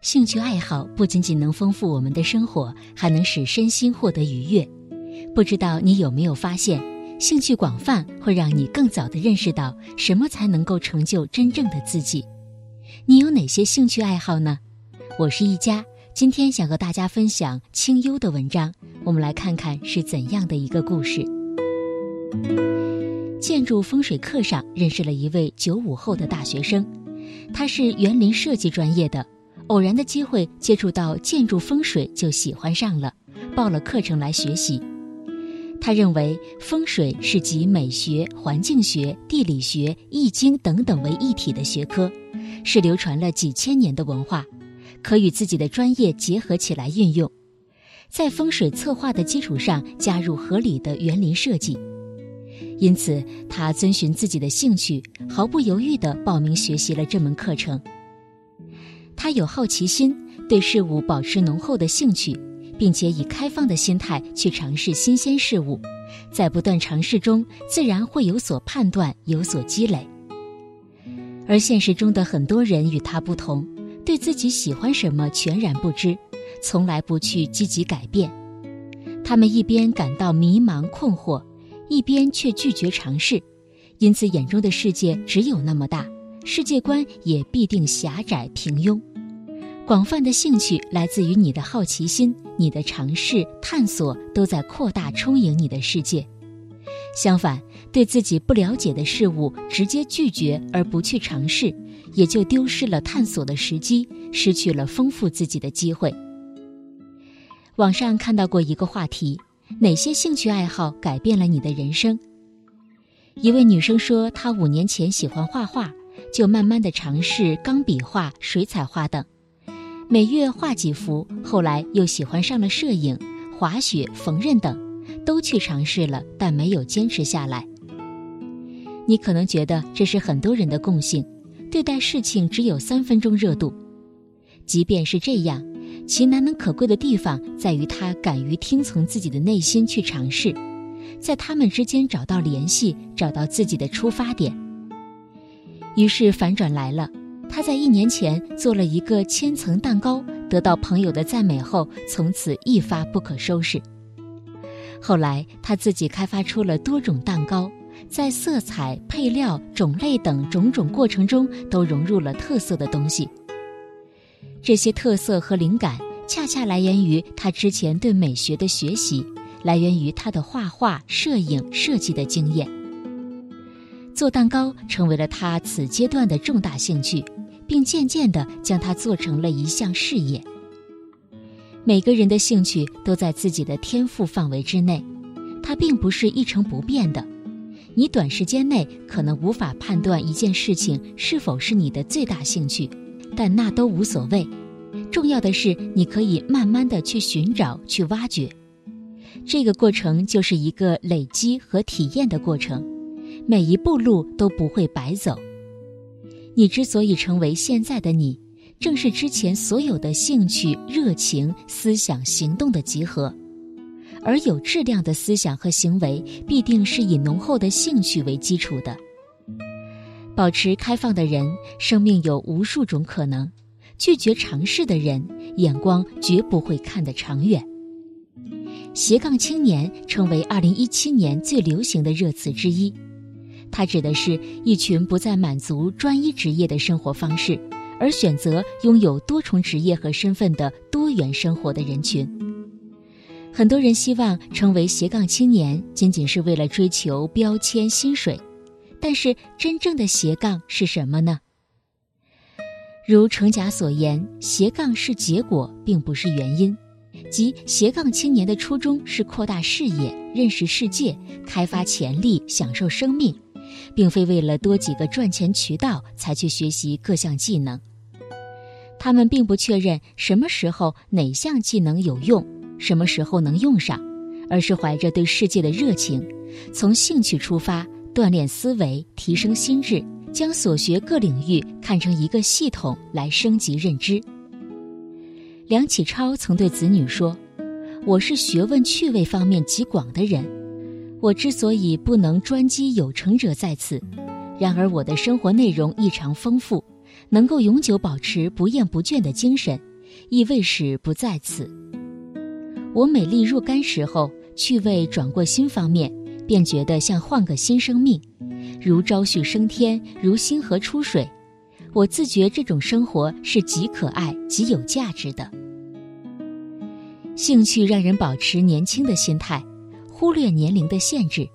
兴趣爱好不仅仅能丰富我们的生活，还能使身心获得愉悦。不知道你有没有发现，兴趣广泛会让你更早地认识到什么才能够成就真正的自己。你有哪些兴趣爱好呢？我是一佳，今天想和大家分享清幽的文章。我们来看看是怎样的一个故事。建筑风水课上认识了一位九五后的大学生，他是园林设计专业的。偶然的机会接触到建筑风水，就喜欢上了，报了课程来学习。他认为风水是集美学、环境学、地理学、易经等等为一体的学科，是流传了几千年的文化，可与自己的专业结合起来运用，在风水策划的基础上加入合理的园林设计。因此，他遵循自己的兴趣，毫不犹豫地报名学习了这门课程。他有好奇心，对事物保持浓厚的兴趣，并且以开放的心态去尝试新鲜事物，在不断尝试中，自然会有所判断，有所积累。而现实中的很多人与他不同，对自己喜欢什么全然不知，从来不去积极改变。他们一边感到迷茫困惑，一边却拒绝尝试，因此眼中的世界只有那么大，世界观也必定狭窄平庸。广泛的兴趣来自于你的好奇心，你的尝试探索都在扩大充盈你的世界。相反，对自己不了解的事物直接拒绝而不去尝试，也就丢失了探索的时机，失去了丰富自己的机会。网上看到过一个话题：哪些兴趣爱好改变了你的人生？一位女生说，她五年前喜欢画画，就慢慢的尝试钢笔画、水彩画等。每月画几幅，后来又喜欢上了摄影、滑雪、缝纫等，都去尝试了，但没有坚持下来。你可能觉得这是很多人的共性，对待事情只有三分钟热度。即便是这样，其难能可贵的地方在于他敢于听从自己的内心去尝试，在他们之间找到联系，找到自己的出发点。于是反转来了。他在一年前做了一个千层蛋糕，得到朋友的赞美后，从此一发不可收拾。后来他自己开发出了多种蛋糕，在色彩、配料、种类等种种过程中，都融入了特色的东西。这些特色和灵感，恰恰来源于他之前对美学的学习，来源于他的画画、摄影、设计的经验。做蛋糕成为了他此阶段的重大兴趣。并渐渐地将它做成了一项事业。每个人的兴趣都在自己的天赋范围之内，它并不是一成不变的。你短时间内可能无法判断一件事情是否是你的最大兴趣，但那都无所谓。重要的是，你可以慢慢的去寻找、去挖掘。这个过程就是一个累积和体验的过程，每一步路都不会白走。你之所以成为现在的你，正是之前所有的兴趣、热情、思想、行动的集合。而有质量的思想和行为，必定是以浓厚的兴趣为基础的。保持开放的人，生命有无数种可能；拒绝尝试的人，眼光绝不会看得长远。斜杠青年成为二零一七年最流行的热词之一。它指的是一群不再满足专一职业的生活方式，而选择拥有多重职业和身份的多元生活的人群。很多人希望成为斜杠青年，仅仅是为了追求标签、薪水。但是，真正的斜杠是什么呢？如程甲所言，斜杠是结果，并不是原因。即斜杠青年的初衷是扩大视野、认识世界、开发潜力、享受生命。并非为了多几个赚钱渠道才去学习各项技能，他们并不确认什么时候哪项技能有用，什么时候能用上，而是怀着对世界的热情，从兴趣出发，锻炼思维，提升心智，将所学各领域看成一个系统来升级认知。梁启超曾对子女说：“我是学问趣味方面极广的人。”我之所以不能专机有成者在此，然而我的生活内容异常丰富，能够永久保持不厌不倦的精神，亦未始不在此。我美丽若干时候，趣味转过新方面，便觉得像换个新生命，如朝旭升天，如星河出水。我自觉这种生活是极可爱、极有价值的。兴趣让人保持年轻的心态，忽略年龄的限制。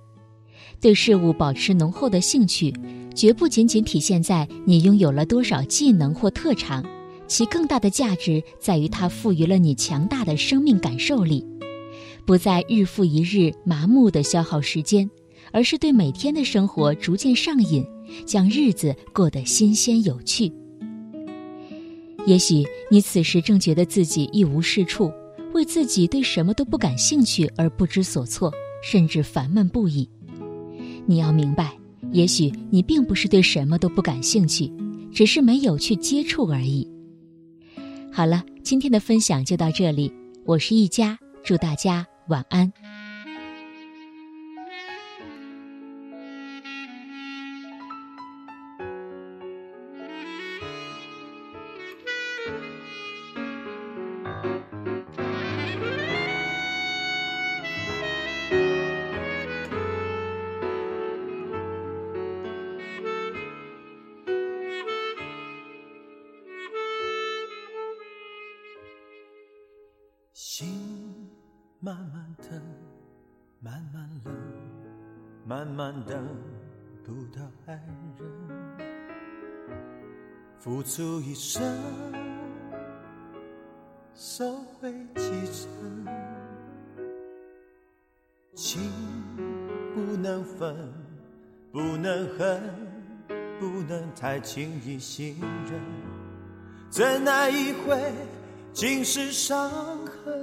对事物保持浓厚的兴趣，绝不仅仅体现在你拥有了多少技能或特长，其更大的价值在于它赋予了你强大的生命感受力，不再日复一日麻木的消耗时间，而是对每天的生活逐渐上瘾，将日子过得新鲜有趣。也许你此时正觉得自己一无是处，为自己对什么都不感兴趣而不知所措，甚至烦闷不已。你要明白，也许你并不是对什么都不感兴趣，只是没有去接触而已。好了，今天的分享就到这里，我是一佳，祝大家晚安。慢慢等，慢慢冷，慢慢等不到爱人，付出一生，收回几成。情不能分，不能恨，不能太轻易信任，怎奈一回。尽是伤痕，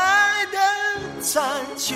残缺